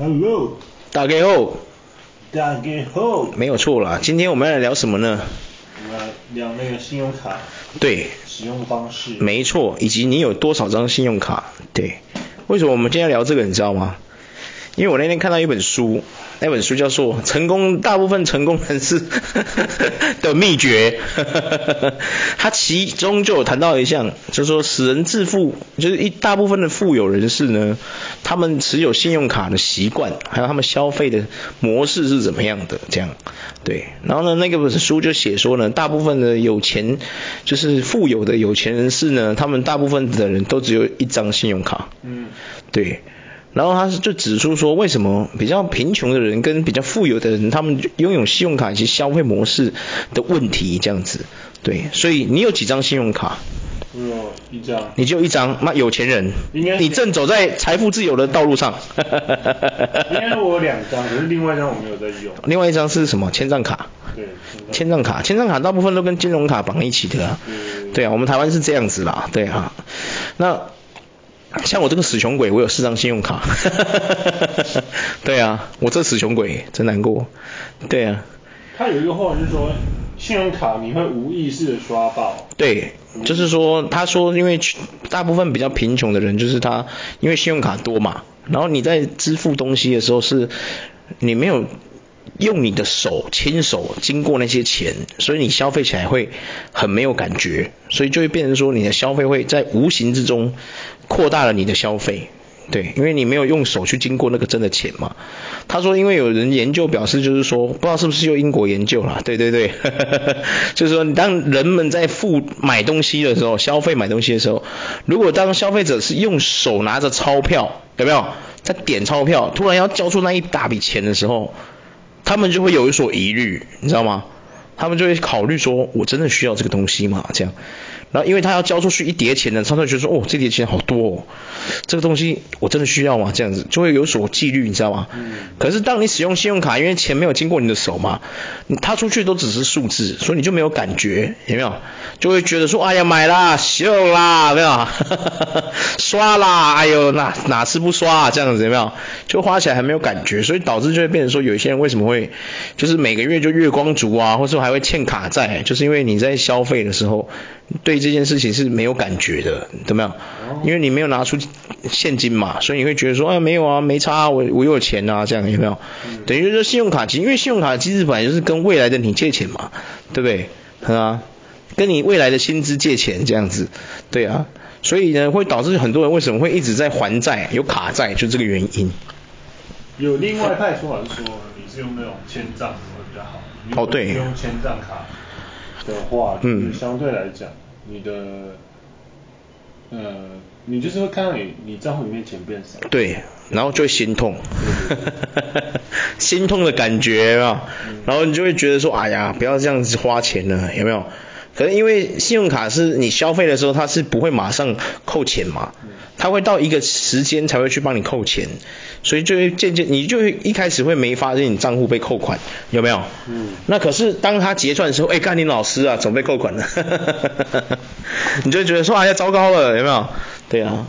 Hello，大家好，大家好，没有错啦。今天我们要来聊什么呢？我们来聊那个信用卡对，使用方式。没错，以及你有多少张信用卡？对，为什么我们今天要聊这个？你知道吗？因为我那天看到一本书，那本书叫做《成功大部分成功人士 的秘诀》，它其中就有谈到一项，就是说使人致富，就是一大部分的富有人士呢，他们持有信用卡的习惯，还有他们消费的模式是怎么样的，这样，对。然后呢，那个本书就写说呢，大部分的有钱，就是富有的有钱人士呢，他们大部分的人都只有一张信用卡，嗯，对。然后他是就指出说，为什么比较贫穷的人跟比较富有的人，他们拥有信用卡以及消费模式的问题这样子。对，所以你有几张信用卡？我有一张。你就一张？那有钱人？应该。你正走在财富自由的道路上。应该我有两张，可是另外一张我没有在用。另外一张是什么？签帐卡。对。签帐卡，签帐卡大部分都跟金融卡绑一起的啊。对。对啊，我们台湾是这样子啦，对啊。那。像我这个死穷鬼，我有四张信用卡。对啊，我这死穷鬼真难过。对啊。他有一个话就是说，信用卡你会无意识的刷爆。对，就是说，他说因为大部分比较贫穷的人，就是他因为信用卡多嘛，然后你在支付东西的时候是，你没有。用你的手亲手经过那些钱，所以你消费起来会很没有感觉，所以就会变成说你的消费会在无形之中扩大了你的消费，对，因为你没有用手去经过那个真的钱嘛。他说，因为有人研究表示，就是说不知道是不是有英国研究啦，对对对，就是说当人们在付买东西的时候，消费买东西的时候，如果当消费者是用手拿着钞票，有没有在点钞票，突然要交出那一大笔钱的时候。他们就会有一所疑虑，你知道吗？他们就会考虑说，我真的需要这个东西吗？这样。然后因为他要交出去一叠钱呢，他就觉得说，哦，这叠钱好多哦，这个东西我真的需要吗？这样子就会有所纪律，你知道吗？嗯。可是当你使用信用卡，因为钱没有经过你的手嘛，他出去都只是数字，所以你就没有感觉，有没有？就会觉得说，哎呀，买啦，秀啦，有没有？刷啦，哎呦，哪哪次不刷啊？这样子有没有？就花起来还没有感觉，所以导致就会变成说，有一些人为什么会，就是每个月就月光族啊，或者说还会欠卡债，就是因为你在消费的时候。对这件事情是没有感觉的，怎么样？因为你没有拿出现金嘛，所以你会觉得说，哎，没有啊，没差啊，我我有钱啊，这样有没有？等于说信用卡机，因为信用卡机制本来就是跟未来的你借钱嘛，对不对？啊，跟你未来的薪资借钱这样子，对啊，所以呢，会导致很多人为什么会一直在还债，有卡债，就这个原因。有另外一派说法是说，你是用那种欠账会比较好。哦，对。用签账卡。的话，就是相对来讲，嗯、你的，呃，你就是会看到你你账户里面钱变少，对，然后就会心痛，心痛的感觉啊，然后你就会觉得说，哎呀，不要这样子花钱了，有没有？可是因为信用卡是你消费的时候，它是不会马上扣钱嘛，它会到一个时间才会去帮你扣钱，所以就会渐渐你就会一开始会没发现你账户被扣款，有没有？嗯。那可是当他结算的时候，哎，干你老师啊，怎么被扣款了？你就觉得说，哎呀，糟糕了，有没有？对啊。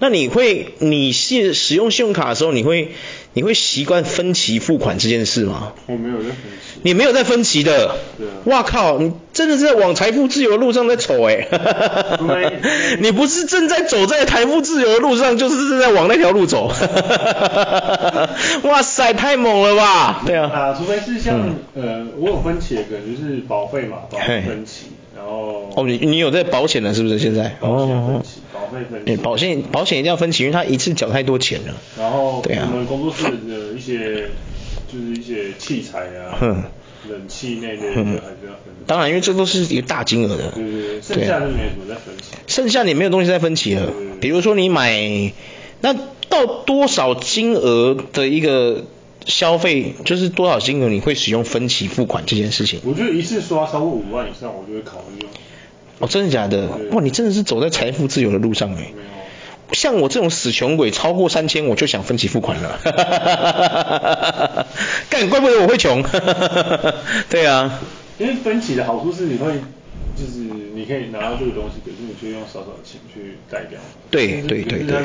那你会，你是使用信用卡的时候，你会，你会习惯分期付款这件事吗？我没有在分期。你没有在分期的？对啊。哇靠，你真的是在往财富自由的路上在走哎。对。你不是正在走在财富自由的路上，就是正在往那条路走。哇塞，太猛了吧？对啊。啊，除非是像、嗯、呃，我有分期的，可能就是保费嘛，保费分期。然后哦，你你有在保险了是不是现在？保险，保费分期。保险保险一定要分期，因为他一次缴太多钱了。然后对啊，我们工作室的一些就是一些器材啊，冷气那类的还是要分。当然，因为这都是一个大金额的。对对对，剩下就没什么在分期。剩下你没有东西在分期了，比如说你买，那到多少金额的一个。消费就是多少金额你会使用分期付款这件事情？我觉得一次刷超过五万以上，我就会考虑用。哦，真的假的？哇，你真的是走在财富自由的路上哎。没有。像我这种死穷鬼，超过三千我就想分期付款了。哈哈哈哈哈哈！干，怪不得我会穷。哈哈哈哈哈！对啊。因为分期的好处是你会，就是你可以拿到这个东西，可是你却用少少的钱去代掉。对对对对。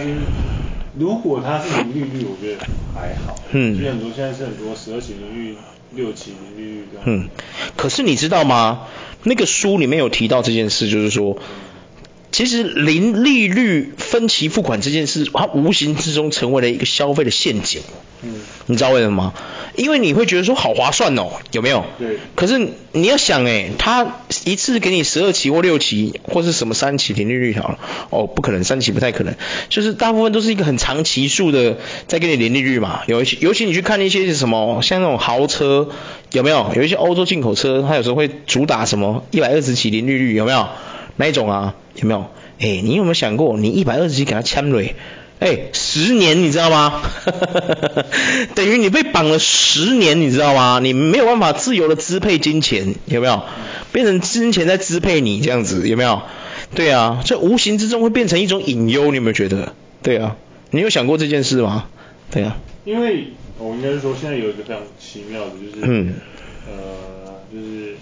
如果它是零利率，我觉得还好。嗯。其实很多现在是很多十二期零利率、六期零利率这样。嗯。可是你知道吗？那个书里面有提到这件事，就是说。其实零利率分期付款这件事，它无形之中成为了一个消费的陷阱。嗯，你知道为什么吗？因为你会觉得说好划算哦，有没有？对。可是你要想诶，他一次给你十二期或六期，或是什么三期零利率好了，哦，不可能，三期不太可能，就是大部分都是一个很长期数的在给你零利率嘛。尤其尤其你去看一些什么，像那种豪车，有没有？有一些欧洲进口车，它有时候会主打什么一百二十期零利率，有没有？哪一种啊？有没有？哎，你有没有想过，你一百二十期给他签了，哎，十年你知道吗？等于你被绑了十年，你知道吗？你没有办法自由的支配金钱，有没有？变成金钱在支配你这样子，有没有？对啊，这无形之中会变成一种隐忧，你有没有觉得？对啊，你有想过这件事吗？对啊。因为我应该是说，现在有一个非常奇妙的，就是嗯，呃，就是。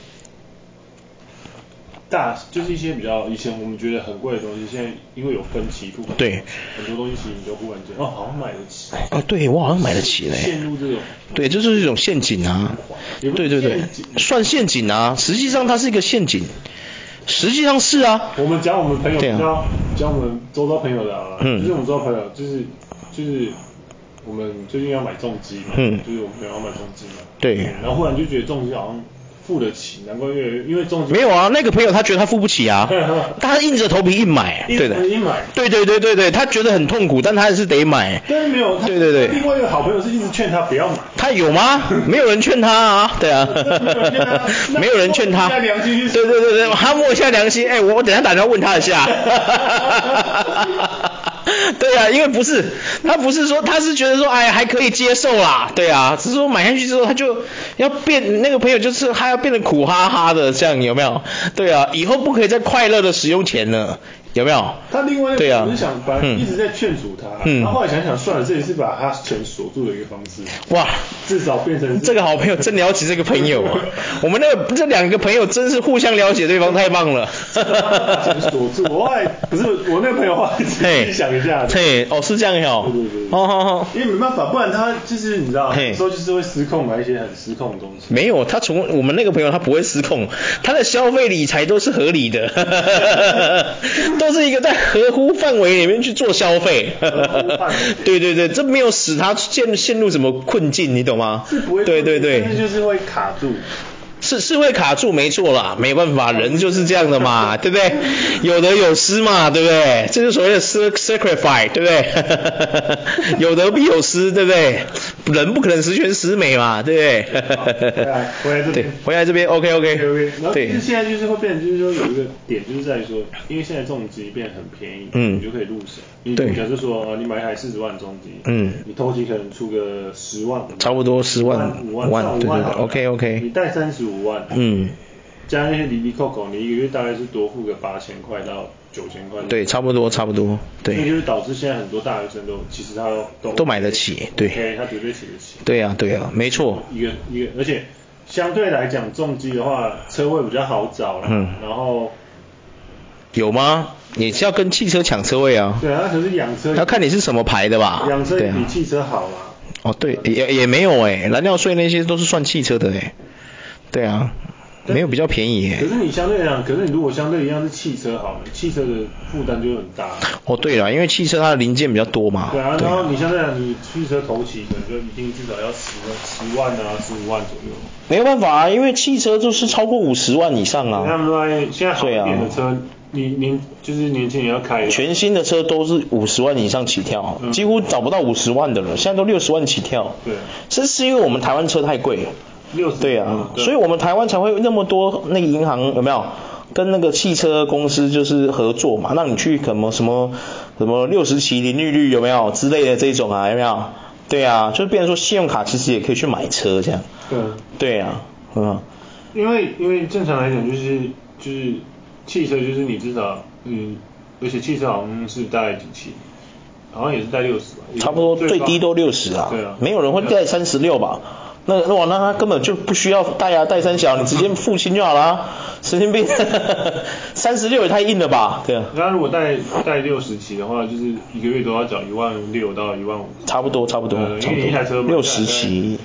大就是一些比较以前我们觉得很贵的东西，现在因为有分期付款，对，很多东西其实你都忽然间哦，好像买得起。哦，对我好像买得起嘞。陷入这种。对，这就是一种陷阱啊。对对对，算陷阱啊，实际上它是一个陷阱，实际上是啊。我们讲我们朋友，讲讲我们周遭朋友的啊，嗯，就是我们周遭朋友，就是就是我们最近要买重机嘛，嗯，就是我们朋友要买重机嘛，对，然后忽然就觉得重机好像。付得起，难怪越因为中没有啊，那个朋友他觉得他付不起啊，他硬着头皮硬买，对的，硬买，对对对对对，他觉得很痛苦，但他还是得买。但是没有，对对对，另外一个好朋友是一直劝他不要买。他有吗？没有人劝他啊，对啊，没有人劝他。对对对对，他摸一下良心，哎，我我等下打电话问他一下。对啊，因为不是他不是说他是觉得说哎还可以接受啦，对啊，只是说买下去之后他就要变那个朋友就是他要变得苦哈哈的这样有没有？对啊，以后不可以再快乐的使用钱了。有没有？他另外一个我是想，把一直在劝阻他，嗯，然后后来想想算了，这也是把他钱锁住的一个方式。哇，至少变成这个好朋友真了解这个朋友啊！我们那个这两个朋友真是互相了解对方，太棒了。钱锁住，我后来不是我那个朋友话，自己想一下。嘿，哦是这样哟。对对对。好好好。因为没办法，不然他就是你知道，有时候就是会失控，买一些很失控的东西。没有，他从我们那个朋友他不会失控，他的消费理财都是合理的。都是一个在合乎范围里面去做消费，对对对，这没有使他陷陷入什么困境，你懂吗？是不会，对对对，但是就是会卡住。是是会卡住，没错啦，没办法，人就是这样的嘛，对不对？有得有失嘛，对不对？这就是所谓的 sacrifice，对不对？有得必有失，对不对？人不可能十全十美嘛，对不对？回来这边，回来这边，OK OK。然后其实现在就是会变成，就是说有一个点，就是在于说，因为现在重机变得很便宜，嗯，你就可以入手。你假设说，你买一台四十万重机，嗯，你头期可能出个十万，差不多十万五万，对对对，OK OK。你贷三十五万，嗯，加那些哩哩扣扣，你一个月大概是多付个八千块到九千块。对，差不多差不多，对。所以就是导致现在很多大学生都其实他都都买得起，对。OK，他绝对请得起。对啊对啊，没错。一个一个，而且相对来讲，重机的话车位比较好找了，嗯，然后有吗？你是要跟汽车抢车位啊？对啊，可是养车要看你是什么牌的吧？养车比汽车好啊。哦，对，也也没有哎，燃料税那些都是算汽车的哎。对啊，没有比较便宜。可是你相对来讲，可是你如果相对一样是汽车好了，汽车的负担就很大。哦，对了，因为汽车它的零件比较多嘛。对啊，然后你相对来讲，你汽车头期可能就一定至少要十万、十万啊、十五万左右。没有办法啊，因为汽车就是超过五十万以上啊。他们说现在好一点的车，你年就是年轻人要开。全新的车都是五十万以上起跳，几乎找不到五十万的了，现在都六十万起跳。对。这是因为我们台湾车太贵。对啊，所以我们台湾才会那么多那个银行有没有跟那个汽车公司就是合作嘛，让你去什么什么什么六十期零利率有没有之类的这种啊有没有？对啊，就变成说信用卡其实也可以去买车这样。对。对啊，嗯。因为因为正常来讲就是就是汽车就是你至少嗯，而且汽车好像是贷几期，好像也是贷六十吧。差不多最低都六十啊。对啊。没有人会贷三十六吧？那哇，那他根本就不需要贷啊，贷三小，你直接 付清就好了，神经病，三十六也太硬了吧？对啊。那如果贷贷六十期的话，就是一个月都要缴一万六到一万五。差不多，差不多。呃，因为一台车六十期，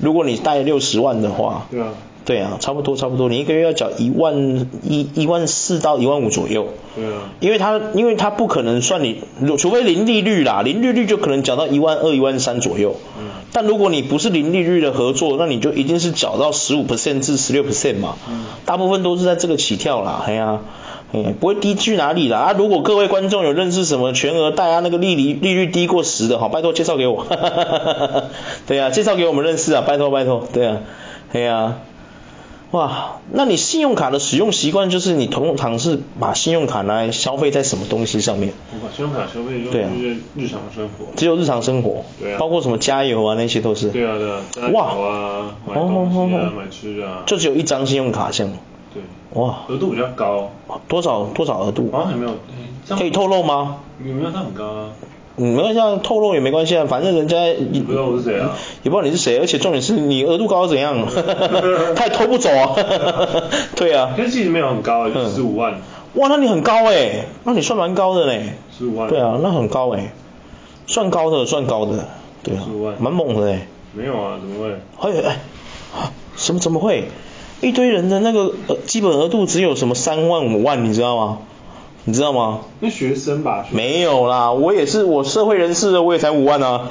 如果你贷六十万的话。对啊。对啊，差不多差不多，你一个月要缴一万一一万四到一万五左右。对啊。因为他因为他不可能算你，除非零利率啦，零利率就可能缴到一万二一万三左右。嗯。但如果你不是零利率的合作，那你就一定是缴到十五 percent 至十六 percent 嘛。嗯。大部分都是在这个起跳啦，哎呀、啊，哎，不会低去哪里啦。啊，如果各位观众有认识什么全额贷啊，那个利率利率低过十的，好，拜托介绍给我。哈哈哈哈哈。对啊，介绍给我们认识啊，拜托拜托，对啊，哎呀、啊。哇，那你信用卡的使用习惯就是你通常是把信用卡拿来消费在什么东西上面？我把信用卡消费就是日常生活。只有日常生活。对啊。包括什么加油啊那些都是。对啊对啊。加油啊，买东西啊，买吃啊。就只有一张信用卡项目。对。哇。额度比较高。多少多少额度？好像还没有。可以透露吗？有没有它很高啊？嗯，没关系啊，透露也没关系啊，反正人家也不知道我是谁啊，也不知道你是谁，而且重点是你额度高怎样，他也偷不走啊，对啊。但其实没有很高，十五万。哇，那你很高哎，那你算蛮高的嘞。十五万。对啊，那很高哎，算高的，算高的，对啊。十五万。蛮猛的哎。没有啊，怎么会？哎哎，什么怎么会？一堆人的那个呃基本额度只有什么三万五万，你知道吗？你知道吗？那学生吧。生没有啦，我也是我社会人士的，我也才五万啊。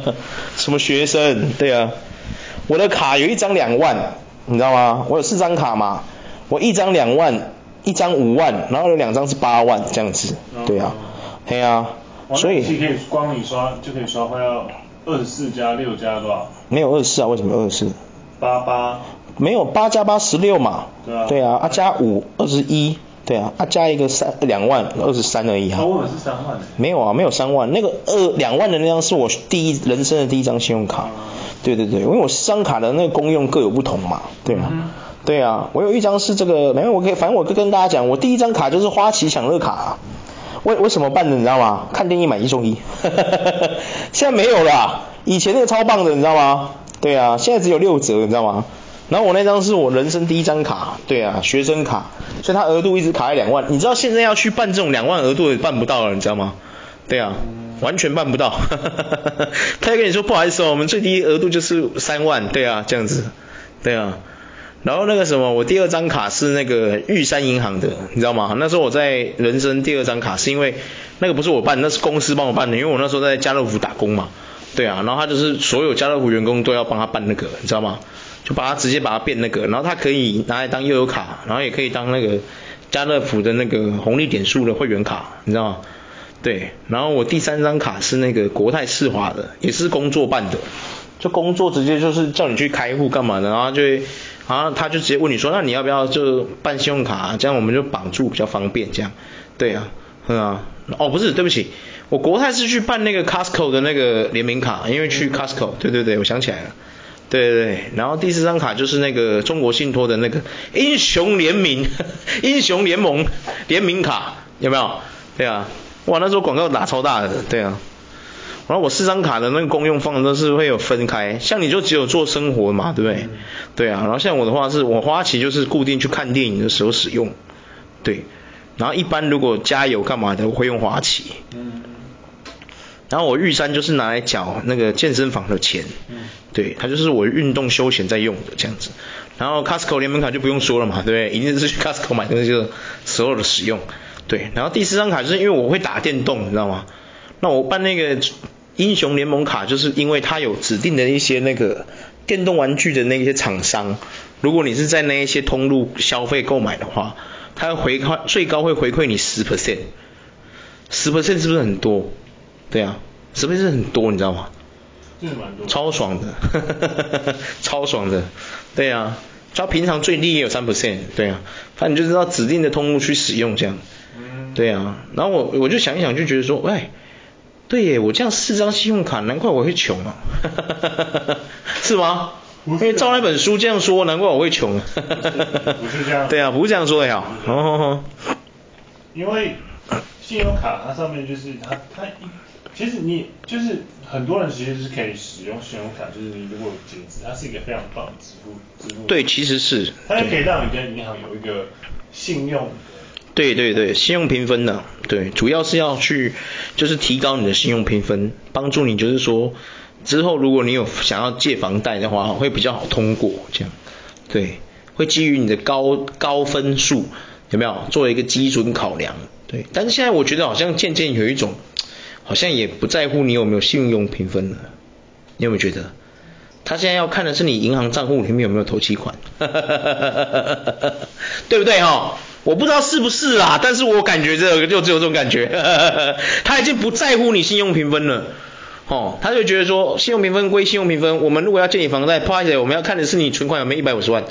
什么学生？对啊，我的卡有一张两万，你知道吗？我有四张卡嘛，我一张两万，一张五万，然后有两张是八万这样子。对啊，对啊，所以。可以光你刷就可以刷快要二十四加六加多少？没有二十四啊？为什么二十四？八八。没有八加八十六嘛。对啊。对啊，啊加五二十一。对啊，啊加一个三两万二十三而已哈。我是三万。没有啊，没有三万，那个二两万的那张是我第一人生的第一张信用卡。对对对，因为我三张卡的那个功用各有不同嘛，对啊。对啊，我有一张是这个，没有我可以，反正我跟大家讲，我第一张卡就是花旗享乐卡。为为什么办的你知道吗？看电影买一送一。现在没有了，以前那个超棒的你知道吗？对啊，现在只有六折你知道吗？然后我那张是我人生第一张卡，对啊，学生卡，所以它额度一直卡在两万。你知道现在要去办这种两万额度也办不到了，你知道吗？对啊，完全办不到。他就跟你说不好意思哦，我们最低额度就是三万，对啊，这样子，对啊。然后那个什么，我第二张卡是那个玉山银行的，你知道吗？那时候我在人生第二张卡是因为那个不是我办，那是公司帮我办的，因为我那时候在家乐福打工嘛，对啊。然后他就是所有家乐福员工都要帮他办那个，你知道吗？就把它直接把它变那个，然后它可以拿来当悠游卡，然后也可以当那个家乐福的那个红利点数的会员卡，你知道吗？对，然后我第三张卡是那个国泰世华的，也是工作办的，就工作直接就是叫你去开户干嘛的，然后就，然后他就直接问你说，那你要不要就办信用卡，这样我们就绑住比较方便，这样，对啊，是啊，哦不是，对不起，我国泰是去办那个 Costco 的那个联名卡，因为去 Costco，对对对，我想起来了。对对对，然后第四张卡就是那个中国信托的那个英雄联名、英雄联盟联名卡，有没有？对啊，哇，那时候广告打超大的，对啊。然后我四张卡的那个公用放都是会有分开，像你就只有做生活嘛，对不对？对啊，然后像我的话是我花旗就是固定去看电影的时候使用，对。然后一般如果加油干嘛的，我会用花旗。嗯。然后我玉山就是拿来缴那个健身房的钱，对，它就是我运动休闲在用的这样子。然后 Costco 联盟卡就不用说了嘛，对不对？一定是去 Costco 买东西就所有的使用，对。然后第四张卡就是因为我会打电动，你知道吗？那我办那个英雄联盟卡，就是因为它有指定的一些那个电动玩具的那些厂商，如果你是在那一些通路消费购买的话，它回馈最高会回馈你十 percent，十 percent 是不是很多？对啊，十倍是很多，你知道吗？是蛮多。超爽的，超爽的。对啊，它平常最低也有三 percent。对啊，反正你就知道指定的通路去使用这样。嗯。对啊，然后我我就想一想，就觉得说，哎，对耶，我这样四张信用卡，难怪我会穷啊。是吗？因为照那本书这样说，难怪我会穷。不是这样。对啊，不是这样说的呀。哦。因为信用卡它上面就是它它一。其实你就是很多人其实是可以使用信用卡，就是你如果有截止，它是一个非常棒的支付支付。对，其实是。它就可以让你跟银行有一个信用。对对对，信用评分的，对，主要是要去就是提高你的信用评分，帮助你就是说之后如果你有想要借房贷的话，会比较好通过这样。对，会基于你的高高分数有没有作为一个基准考量？对，但是现在我觉得好像渐渐有一种。好像也不在乎你有没有信用评分了，你有没有觉得？他现在要看的是你银行账户里面有没有头期款，对不对哈？我不知道是不是啦，但是我感觉这个就只有这种感觉，他已经不在乎你信用评分了。哦，他就觉得说，信用评分归信用评分，我们如果要借你房贷，拍谁我们要看的是你存款有没有一百五十万，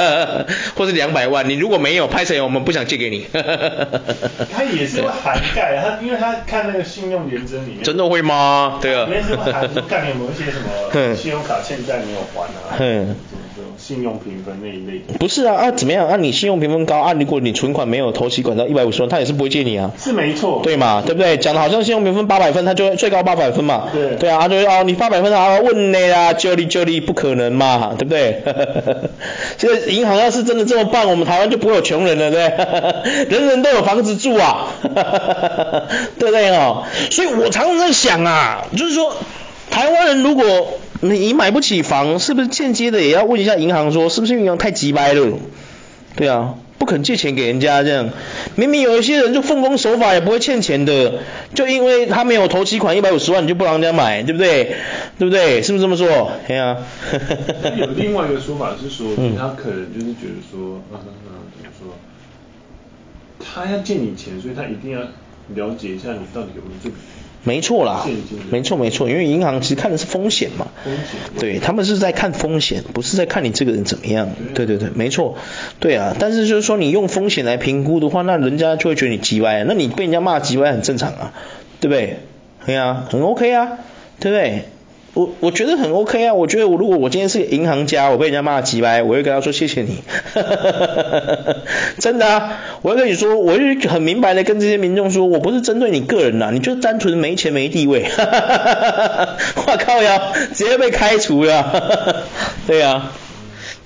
或是两百万，你如果没有，拍谁我们不想借给你。他也是会涵盖，他因为他看那个信用原则里面。真的会吗？对啊。里面是会涵盖有没有一些什么 信用卡欠债没有还啊？嗯。信用评分那一类的。不是啊啊怎么样啊？你信用评分高啊？如果你存款没有头期款到一百五十万，他也是不会借你啊。是没错。对嘛？对不对？讲的好像信用评分八百分，他就会最高八百分嘛。对。对啊，他就会哦，你八百分啊，问你啊，救你救你，不可能嘛，对不对？这个银行要是真的这么办，我们台湾就不会有穷人了，对不对？人人都有房子住啊，对不对哦？所以我常常在想啊，就是说，台湾人如果你买不起房，是不是间接的也要问一下银行说，是不是银行太急掰了？对啊，不肯借钱给人家这样，明明有一些人就奉公守法也不会欠钱的，就因为他没有头期款一百五十万，你就不让人家买，对不对？对不对？是不是这么说？对啊。有另外一个说法是说，他可能就是觉得说，嗯嗯嗯，怎么说？他要借你钱，所以他一定要了解一下你到底有没有这笔。没错啦，没错没错，因为银行其实看的是风险嘛，对，他们是在看风险，不是在看你这个人怎么样，对。对对，没错，对啊，但是就是说你用风险来评估的话，那人家就会觉得你急歪，那你被人家骂急歪很正常啊，对不对？对啊，很 OK 啊，对不对？我我觉得很 OK 啊，我觉得我如果我今天是个银行家，我被人家骂几百，我会跟他说谢谢你，真的啊，我会跟你说，我会很明白的跟这些民众说，我不是针对你个人呐，你就单纯没钱没地位，我靠呀，直接被开除了，对啊，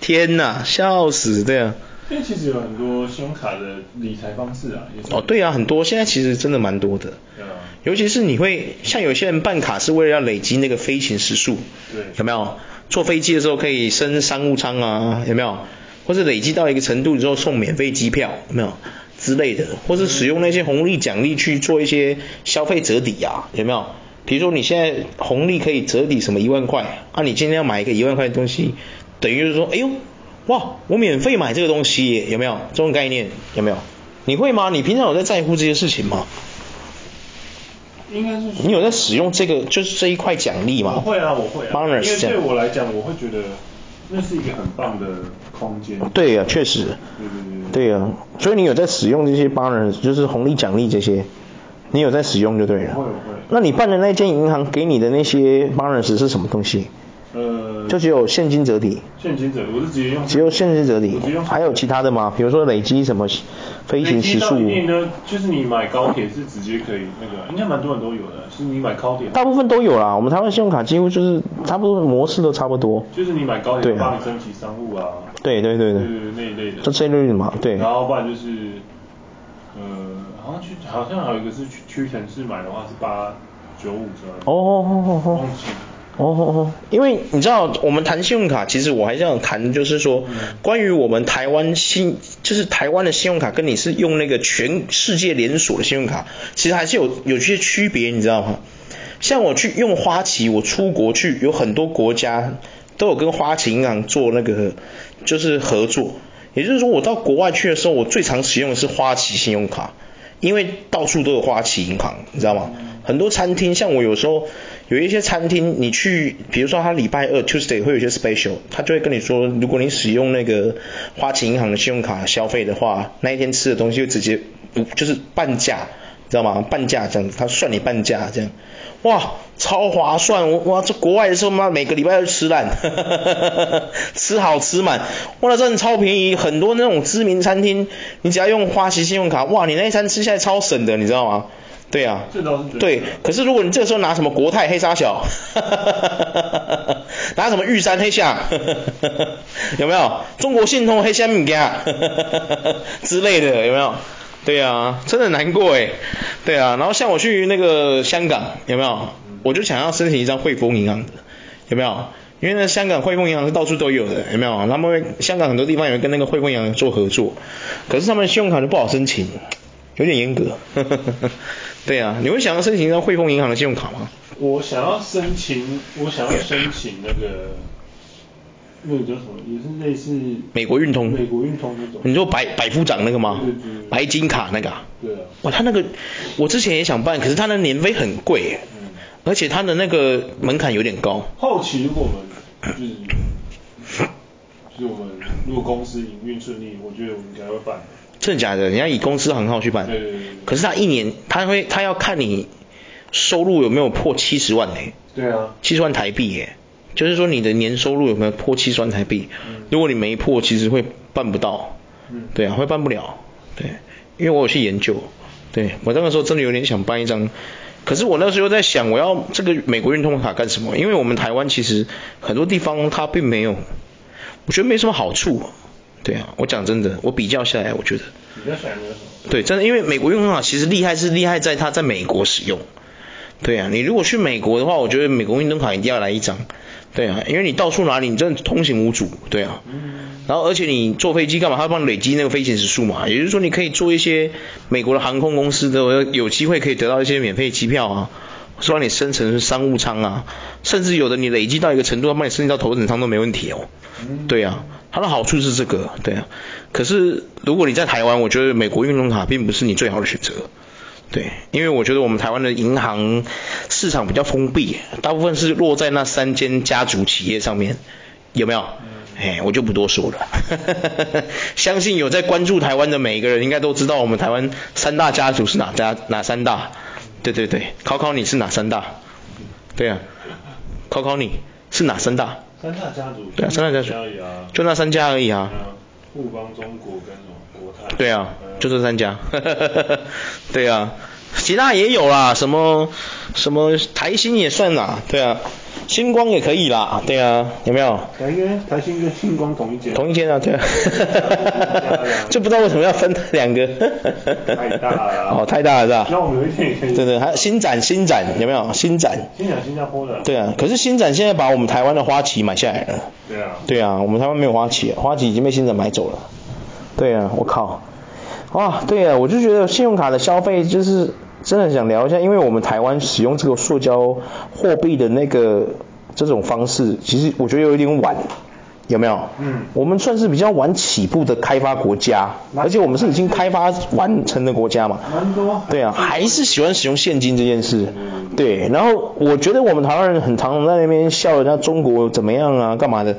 天呐，笑死，对啊。因为其实有很多信用卡的理财方式啊，也是哦，对啊，很多，现在其实真的蛮多的。对啊。尤其是你会像有些人办卡是为了要累积那个飞行时数，对，有没有？坐飞机的时候可以升商务舱啊，有没有？或者累积到一个程度之后送免费机票，有没有？之类的，或是使用那些红利奖励去做一些消费折抵啊，有没有？比如说你现在红利可以折抵什么一万块，啊，你今天要买一个一万块的东西，等于就是说，哎呦。哇，我免费买这个东西耶，有没有这种概念？有没有？你会吗？你平常有在在乎这些事情吗？应该是。你有在使用这个，就是这一块奖励吗？我会啊，我会啊。因为对我来讲，我会觉得那是一个很棒的空间。对呀、啊，确实。对对对。对呀、啊，所以你有在使用这些 bonus，就是红利奖励这些，你有在使用就对了。会会。那你办的那间银行给你的那些 bonus 是什么东西？呃，就只有现金折抵。现金折，我是直接用。只有现金折抵。还有其他的吗？比如说累积什么飞行时数？累积呢，就是你买高铁是直接可以那个，应该蛮多人都有的，是你买高铁。大部分都有啦，我们台湾信用卡几乎就是差不多模式都差不多。就是你买高铁，帮你升级商务啊。对对对对。对那一类的。就这类的嘛，对。然后不然就是，呃，好像去好像还有一个是去屈臣氏买的话是八九五折。哦哦哦哦哦。哦哦哦，因为你知道，我们谈信用卡，其实我还想谈的就是说，关于我们台湾信，就是台湾的信用卡，跟你是用那个全世界连锁的信用卡，其实还是有有些区别，你知道吗？像我去用花旗，我出国去，有很多国家都有跟花旗银行做那个就是合作，也就是说，我到国外去的时候，我最常使用的是花旗信用卡，因为到处都有花旗银行，你知道吗？很多餐厅，像我有时候。有一些餐厅，你去，比如说他礼拜二 Tuesday 会有一些 special，他就会跟你说，如果你使用那个花旗银行的信用卡消费的话，那一天吃的东西就直接就是半价，知道吗？半价这样，他算你半价这样，哇，超划算！哇，这国外的时候嘛，每个礼拜都吃烂，吃好吃满，哇，那真的超便宜，很多那种知名餐厅，你只要用花旗信用卡，哇，你那一餐吃下来超省的，你知道吗？对啊，这倒是对。可是如果你这个时候拿什么国泰黑沙小，拿什么玉山黑象，有没有？中国信通黑虾米家之类的，有没有？对啊，真的难过哎。对啊，然后像我去那个香港，有没有？我就想要申请一张汇丰银行的，有没有？因为呢，香港汇丰银行是到处都有的，有没有？他们香港很多地方有跟那个汇丰银行做合作，可是他们信用卡就不好申请，有点严格。对啊，你会想要申请一张汇丰银行的信用卡吗？我想要申请，我想要申请那个，那个叫什么？也是类似美国运通。美国运通那种。你说百百夫长那个吗？对对对。白金卡那个。对啊。哇，他那个我之前也想办，可是他的年费很贵，嗯，而且他的那个门槛有点高。后期如果我们就是，就是我们如果公司营运顺利，我觉得我们应该会办。真的假的？你要以公司行号去办？对对对。可是他一年，他会他要看你收入有没有破七十万呢？对啊。七十万台币耶，就是说你的年收入有没有破七十万台币？嗯。如果你没破，其实会办不到。嗯。对啊，会办不了。对，因为我有去研究。对，我那个时候真的有点想办一张。可是我那时候在想，我要这个美国运通卡干什么？因为我们台湾其实很多地方它并没有，我觉得没什么好处。对啊，我讲真的，我比较下来，我觉得。比较下来没有什么。对，真的，因为美国运通卡其实厉害是厉害在它在美国使用。对啊，你如果去美国的话，我觉得美国运通卡一定要来一张。对啊，因为你到处哪里你真的通行无阻。对啊。嗯。然后而且你坐飞机干嘛？他帮你累积那个飞行时数嘛，也就是说你可以做一些美国的航空公司的，有机会可以得到一些免费机票啊，说让你升成商务舱啊，甚至有的你累积到一个程度，他帮你升级到头等舱都没问题哦。对啊，它的好处是这个，对啊。可是如果你在台湾，我觉得美国运动卡并不是你最好的选择。对，因为我觉得我们台湾的银行市场比较封闭，大部分是落在那三间家族企业上面，有没有？哎，我就不多说了。相信有在关注台湾的每一个人，应该都知道我们台湾三大家族是哪家哪三大？对对对，考考你是哪三大？对啊，考考你是哪三大？三大家族。对啊，三大家族。就那三家而已啊。富邦、中国跟什么国泰。对啊，就这三家。对啊，其他也有啦，什么什么台新也算啦，对啊。星光也可以啦，对啊，有没有？台新跟星光同一间。同一间啊，对啊。就不知道为什么要分 两个。太大了。哦，太大了是吧？那我们有一点也可以。对对，还有新展新展有没有？新展。新展新加坡的。对啊，可是新展现在把我们台湾的花旗买下来了。对啊。对啊，我们台湾没有花旗，花旗已经被新展买走了。对啊，我靠。哇，对啊，我就觉得信用卡的消费就是。真的想聊一下，因为我们台湾使用这个塑胶货币的那个这种方式，其实我觉得有一点晚，有没有？嗯。我们算是比较晚起步的开发国家，而且我们是已经开发完成的国家嘛。蛮多。对啊，还是喜欢使用现金这件事。对，然后我觉得我们台湾人很常在那边笑人家中国怎么样啊，干嘛的？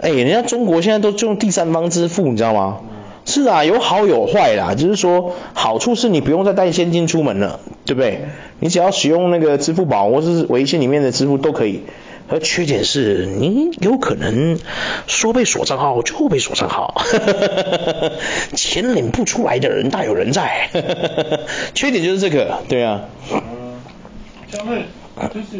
哎，人家中国现在都用第三方支付，你知道吗？是啊，有好有坏啦，就是说好处是你不用再带现金出门了，对不对？你只要使用那个支付宝或是微信里面的支付都可以。而缺点是你有可能说被锁账号就被锁账号，钱领不出来的人大有人在。缺点就是这个，对啊。嗯，消费就是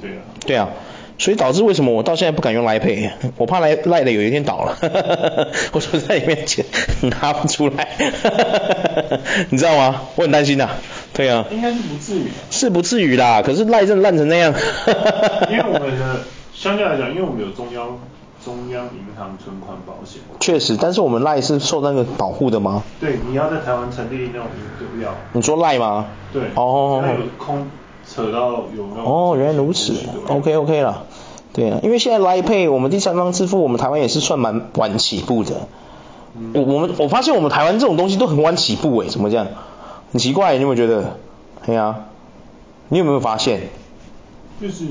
对啊。对啊。所以导致为什么我到现在不敢用 Line Pay，我怕赖赖的有一天倒了，我说在里面钱拿不出来，你知道吗？我很担心的、啊。对啊。应该是不至于。是不至于啦，可是赖真的烂成那样。因为我们的相对来讲，因为我们有中央中央银行存款保险。确实，但是我们赖是受那个保护的吗？对，你要在台湾成立那种就不要。你说赖吗？对。哦。那有空。扯到有没有？哦，原来如此。OK OK 了，对啊，因为现在 Line Pay 我们第三方支付，我们台湾也是算蛮晚起步的。嗯、我我们我发现我们台湾这种东西都很晚起步诶，怎么这样？很奇怪，你有没有觉得？对啊，你有没有发现？就是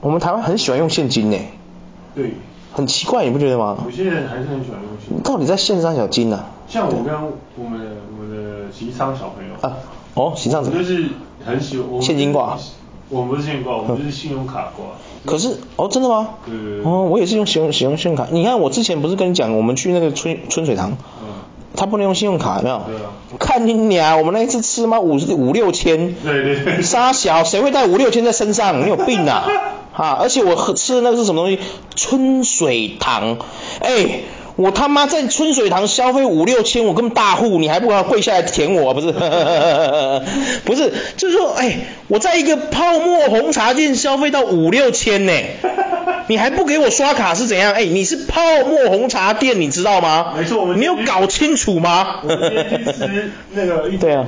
我们台湾很喜欢用现金诶。对。很奇怪，你不觉得吗？有些人还是很喜欢用现金。到底在线上小金啊？像我跟我们我们的齐昌小朋友啊，哦，齐昌怎么？就是。很喜欢现金挂，我们不是现金挂，我们就是信用卡挂。可是哦，真的吗？对对对。哦，我也是用使用使用信用卡。你看我之前不是跟你讲，我们去那个春春水堂，嗯，他不能用信用卡，有没有？对啊。看你娘，我们那一次吃吗？五五六千。对对对。沙小，谁会带五六千在身上？你有病啊！啊，而且我吃的那个是什么东西？春水堂，哎。我他妈在春水堂消费五六千，我跟大户，你还不敢跪下来舔我？不是，不是，就是说，哎，我在一个泡沫红茶店消费到五六千呢，你还不给我刷卡是怎样？哎，你是泡沫红茶店，你知道吗？没错，我们你有搞清楚吗？我们今天去吃那个对啊，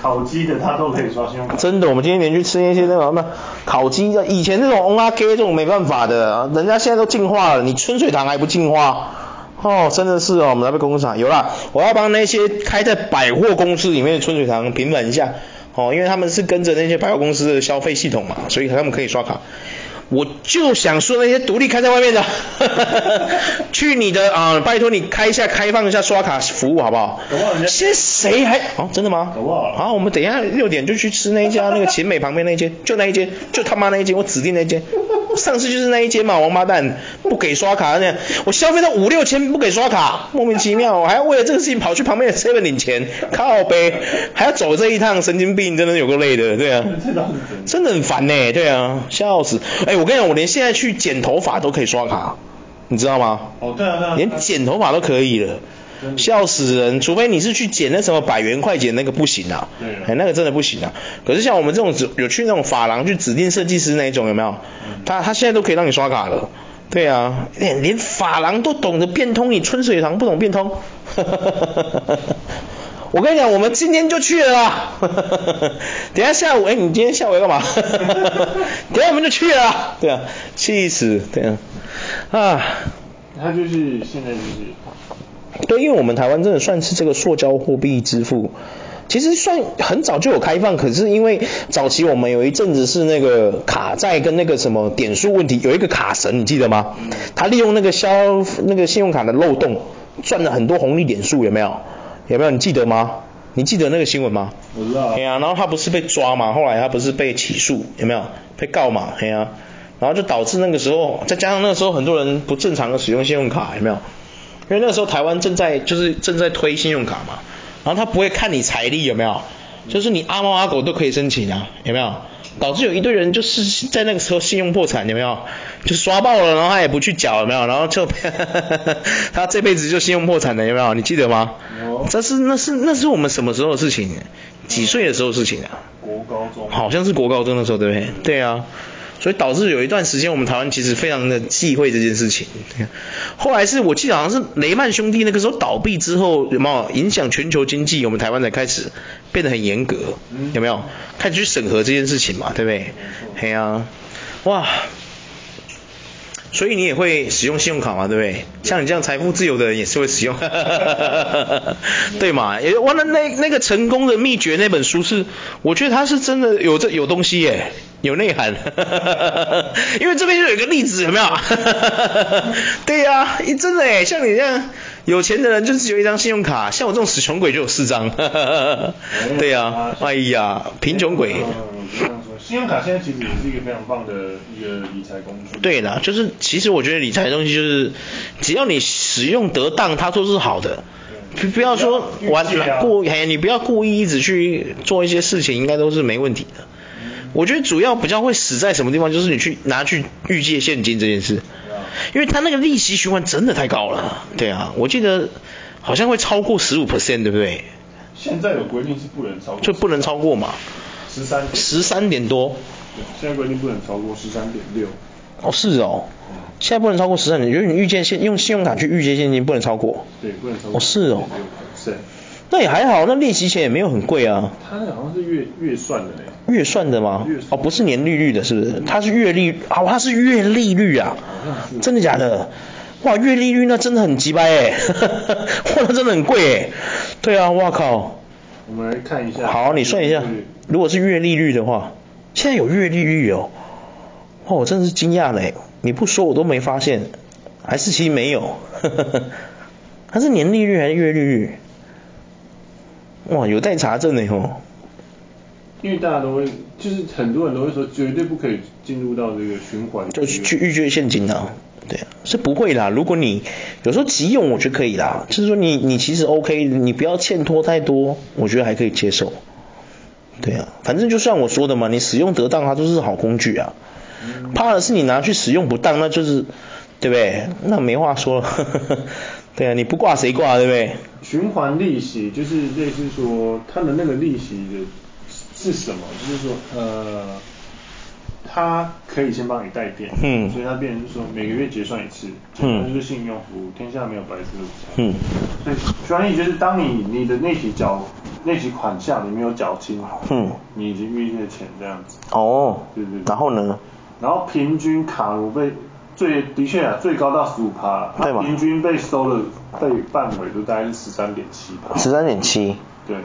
烤鸡的他都可以刷信用卡。真的，我们今天连去吃那些那什么烤鸡的，以前那种 O R K 这种没办法的，人家现在都进化了，你春水堂还不进化？哦，真的是哦，我们那边工厂有啦，我要帮那些开在百货公司里面的春水堂平反一下，哦，因为他们是跟着那些百货公司的消费系统嘛，所以他们可以刷卡。我就想说那些独立开在外面的，去你的啊、呃，拜托你开一下开放一下刷卡服务好不好？现在谁还？哦，真的吗？好，我们等一下六点就去吃那一家 那个秦美旁边那一间，就那一间，就他妈那一间，我指定那一间。上次就是那一间嘛，王八蛋不给刷卡那样，我消费到五六千不给刷卡，莫名其妙，我还要为了这个事情跑去旁边的 seven 领钱，靠呗，还要走这一趟，神经病，真的有够累的，对啊，真的很烦呢，对啊，笑死，哎。我跟你讲，我连现在去剪头发都可以刷卡，你知道吗？哦，对啊，对啊，连剪头发都可以了，笑死人！除非你是去剪那什么百元快剪那个不行啊，对，哎，那个真的不行啊。可是像我们这种有去那种发廊去指定设计师那一种有没有？他他现在都可以让你刷卡了，对啊，连连发廊都懂得变通，你春水堂不懂变通？我跟你讲，我们今天就去了啦。等下下午，哎，你今天下午要干嘛？等下我们就去了。对啊，气死，对啊。啊。他就是现在就是。对，因为我们台湾真的算是这个塑胶货币支付，其实算很早就有开放，可是因为早期我们有一阵子是那个卡债跟那个什么点数问题，有一个卡神，你记得吗？他利用那个消那个信用卡的漏洞赚了很多红利点数，有没有？有没有？你记得吗？你记得那个新闻吗？我知道。对啊，然后他不是被抓嘛，后来他不是被起诉，有没有？被告嘛，对啊。然后就导致那个时候，再加上那个时候很多人不正常的使用信用卡，有没有？因为那个时候台湾正在就是正在推信用卡嘛，然后他不会看你财力有没有，就是你阿猫阿狗都可以申请啊，有没有？导致有一堆人就是在那个时候信用破产，有没有？就刷爆了，然后他也不去缴，有没有？然后就 他这辈子就信用破产了，有没有？你记得吗？这是那是那是我们什么时候的事情？几岁的时候的事情啊？国高中。好像是国高中的时候，对不对？对啊。所以导致有一段时间我们台湾其实非常的忌讳这件事情。后来是我记得好像是雷曼兄弟那个时候倒闭之后，有没有影响全球经济？我们台湾才开始变得很严格，有没有？开始去审核这件事情嘛，对不对？嘿啊，哇。所以你也会使用信用卡嘛，对不对？像你这样财富自由的人也是会使用，对嘛？也完了那那个成功的秘诀那本书是，我觉得它是真的有这有东西耶，有内涵。因为这边就有一个例子，有没有？对呀、啊，真的哎，像你这样有钱的人就只有一张信用卡，像我这种死穷鬼就有四张。对呀、啊，哎呀，贫穷鬼。信用卡现在其实也是一个非常棒的一个理财工具。对啦，就是其实我觉得理财的东西就是，只要你使用得当，它都是好的。不不要说玩故意，你不要故意一直去做一些事情，应该都是没问题的。嗯、我觉得主要比较会死在什么地方，就是你去拿去预借现金这件事，因为它那个利息循环真的太高了。对啊，我记得好像会超过十五 percent，对不对？现在有规定是不能超过，就不能超过嘛。十三十三点多，现在规定不能超过十三点六。哦，是哦，现在不能超过十三点，就是你预借现用信用卡去预借现金不能超过。对，不能超过。哦，是哦。是。那也还好，那利息钱也没有很贵啊。它那好像是月月算的嘞。月算的吗？月。哦，不是年利率的，是不是？它是月利，哦，它是月利率啊。真的假的？哇，月利率那真的很鸡掰哎，哇，那真的很贵哎。对啊，哇靠。我们来看一下。好，你算一下，如果是月利率的话，现在有月利率哦。哦，我真的是惊讶嘞，你不说我都没发现，还是其实没有。它是年利率还是月利率？哇，有待查证呢吼。因为大家都会，就是很多人都会说，绝对不可以进入到这个循环，就去预借现金啊。对啊，是不会啦。如果你有时候急用，我觉得可以啦。就是说你你其实 OK，你不要欠拖太多，我觉得还可以接受。对啊，反正就像我说的嘛，你使用得当，它都是好工具啊。怕的是你拿去使用不当，那就是对不对？那没话说了。对啊，你不挂谁挂，对不对？循环利息就是类似说，它的那个利息的是什么？就是说，呃。他可以先帮你带电，嗯，所以他变成就是说每个月结算一次，嗯，就是信用服务，天下没有白吃的午餐，嗯，所以专业就是当你你的那几缴那几款项你没有缴清，嗯，你已经预借钱这样子，哦，对对对，然后呢？然后平均卡如被最的确啊最高到十五趴，对吗？平均被收的被范围都大概是十三点七趴，十三点七，对，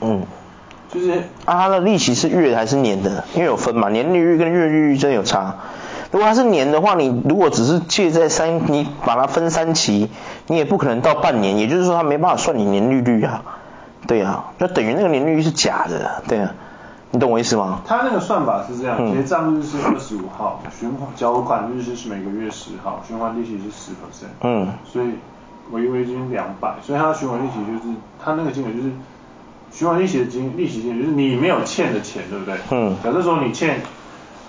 嗯。就是啊，它的利息是月还是年的？因为有分嘛，年利率跟月利率真有差。如果它是年的话，你如果只是借在三，你把它分三期，你也不可能到半年，也就是说它没办法算你年利率啊。对啊，就等于那个年利率是假的，对啊，你懂我意思吗？他那个算法是这样，结账日是二十五号，循环缴款日是每个月十号，循环利息是十 percent。嗯。所以违约金两百，所以他的循环利息就是他那个金额就是。循环利息的金利息金额就是你没有欠的钱，对不对？嗯。假设说你欠，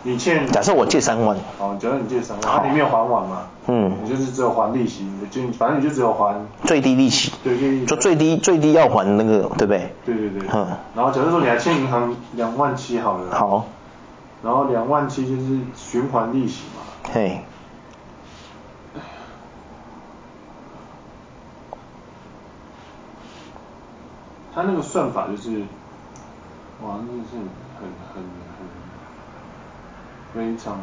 你欠。假设我借三万。哦，假设你借三万，那你没有还完嘛？嗯。你就是只有还利息，你就反正你就只有还最低利息。对。就最低最低要还那个，对不对？对对对。嗯。然后假设说你还欠银行两万七好了。好。然后两万七就是循环利息嘛。嘿。他那个算法就是，哇，那是很很很非常。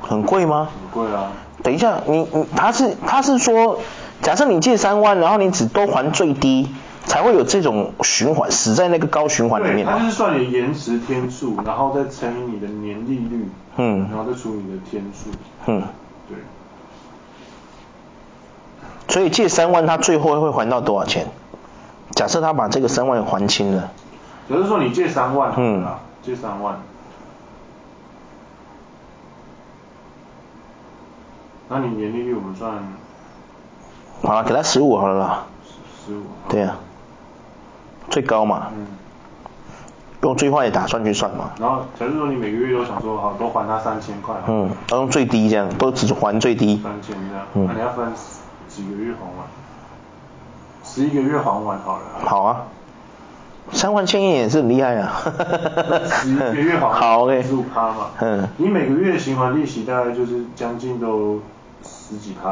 很贵吗？很贵啊。等一下，你你他是他是说，假设你借三万，然后你只都还最低，才会有这种循环，死在那个高循环里面。对，他就是算你延迟天数，然后再乘以你的年利率，嗯，然后再除以你的天数，嗯，对。所以借三万，他最后会还到多少钱？假设他把这个三万还清了，假如说你借三万，嗯，借三万，那你年利率我们算，好了，给他十五好了啦，十五，对呀、啊，最高嘛，嗯，用最坏的打算去算嘛。然后假如说你每个月都想说好都还他三千块，嗯，都用最低这样，都只还最低，三千这样，嗯，那你要分几个月还完？十一个月还完好了。好啊，三万千亿也是很厉害啊。十一个月还完。好，OK。十五趴嘛。嗯。你每个月循环利息大概就是将近都十几趴。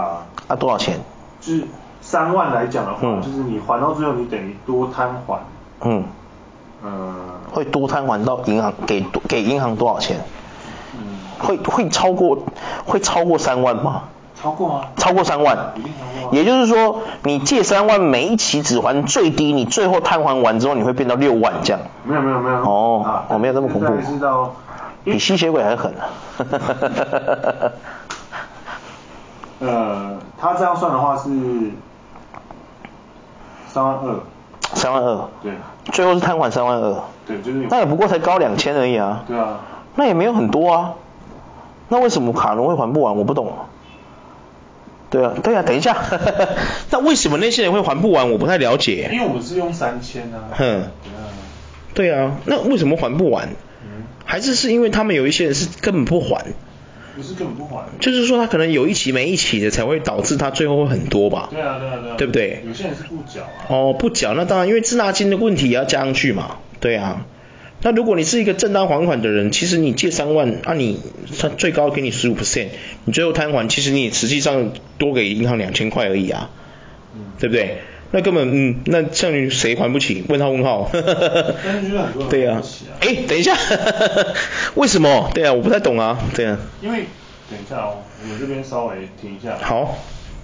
啊，多少钱？就是三万来讲的话，嗯、就是你还到最后你等于多摊还。嗯。呃。会多摊还到银行给给银行多少钱？嗯。会会超过会超过三万吗？超过吗？超过三万，也就是说，你借三万，每一期只还最低，你最后摊还完之后，你会变到六万这样。没有没有没有。哦，啊、哦，没有这么恐怖。比吸血鬼还狠。呃，他这样算的话是三万二。三万二。对。最后是摊还三万二。对，就是。那也不过才高两千而已啊。对啊。那也没有很多啊。那为什么卡农会还不完？我不懂。对啊，对啊，等一下，那为什么那些人会还不完？我不太了解。因为我们是用三千啊。哼。对啊。对啊，那为什么还不完？嗯。还是是因为他们有一些人是根本不还。不是根本不还。就是说他可能有一期没一期的，才会导致他最后会很多吧。对啊，对啊，对啊。对不对？有些人是不缴啊。哦，不缴，那当然因为滞纳金的问题也要加上去嘛。对啊。那如果你是一个正当还款的人，其实你借三万，那、啊、你他最高给你十五 percent，你最后摊还，其实你实际上多给银行两千块而已啊，嗯、对不对？那根本嗯，那像你谁还不起？问号问号。对啊。哎，等一下，为什么？对啊，我不太懂啊，对啊。因为等一下哦，我们这边稍微停一下。好。